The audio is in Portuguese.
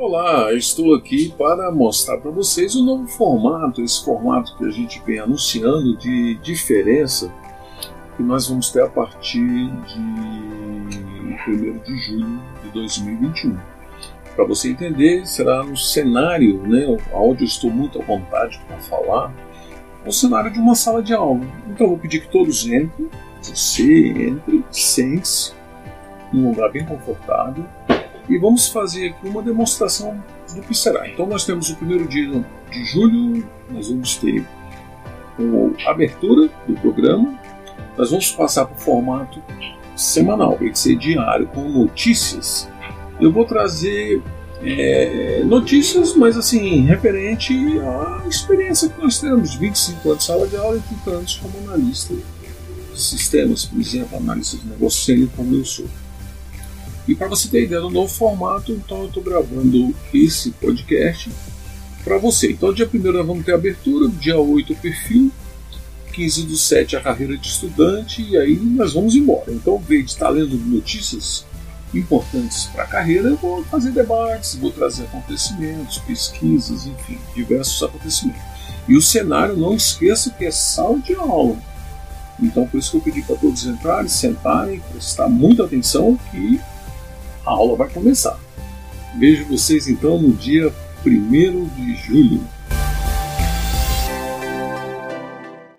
Olá, estou aqui para mostrar para vocês o novo formato, esse formato que a gente vem anunciando de diferença que nós vamos ter a partir de 1 de julho de 2021. Para você entender, será no cenário, né, onde eu estou muito à vontade para falar, o cenário de uma sala de aula. Então eu vou pedir que todos entrem, você entre, sente-se num lugar bem confortável e vamos fazer aqui uma demonstração do que será. Então nós temos o primeiro dia de julho, nós vamos ter a abertura do programa, nós vamos passar para o formato semanal, vai ser diário, com notícias. Eu vou trazer é, notícias, mas assim, referente à experiência que nós temos, 25 anos de sala de aula e 30 anos como analista de sistemas, por exemplo, analista de negócio como eu sou. E para você ter ideia do novo formato, então eu estou gravando esse podcast para você. Então, dia 1 nós vamos ter abertura, dia 8 o perfil, 15 do 7 a carreira de estudante, e aí nós vamos embora. Então, invés de estar lendo notícias importantes para a carreira, eu vou fazer debates, vou trazer acontecimentos, pesquisas, enfim, diversos acontecimentos. E o cenário, não esqueça que é sala de aula. Então, por isso que eu pedi para todos entrarem, sentarem, prestar muita atenção, que a aula vai começar. Vejo vocês então no dia 1 de julho.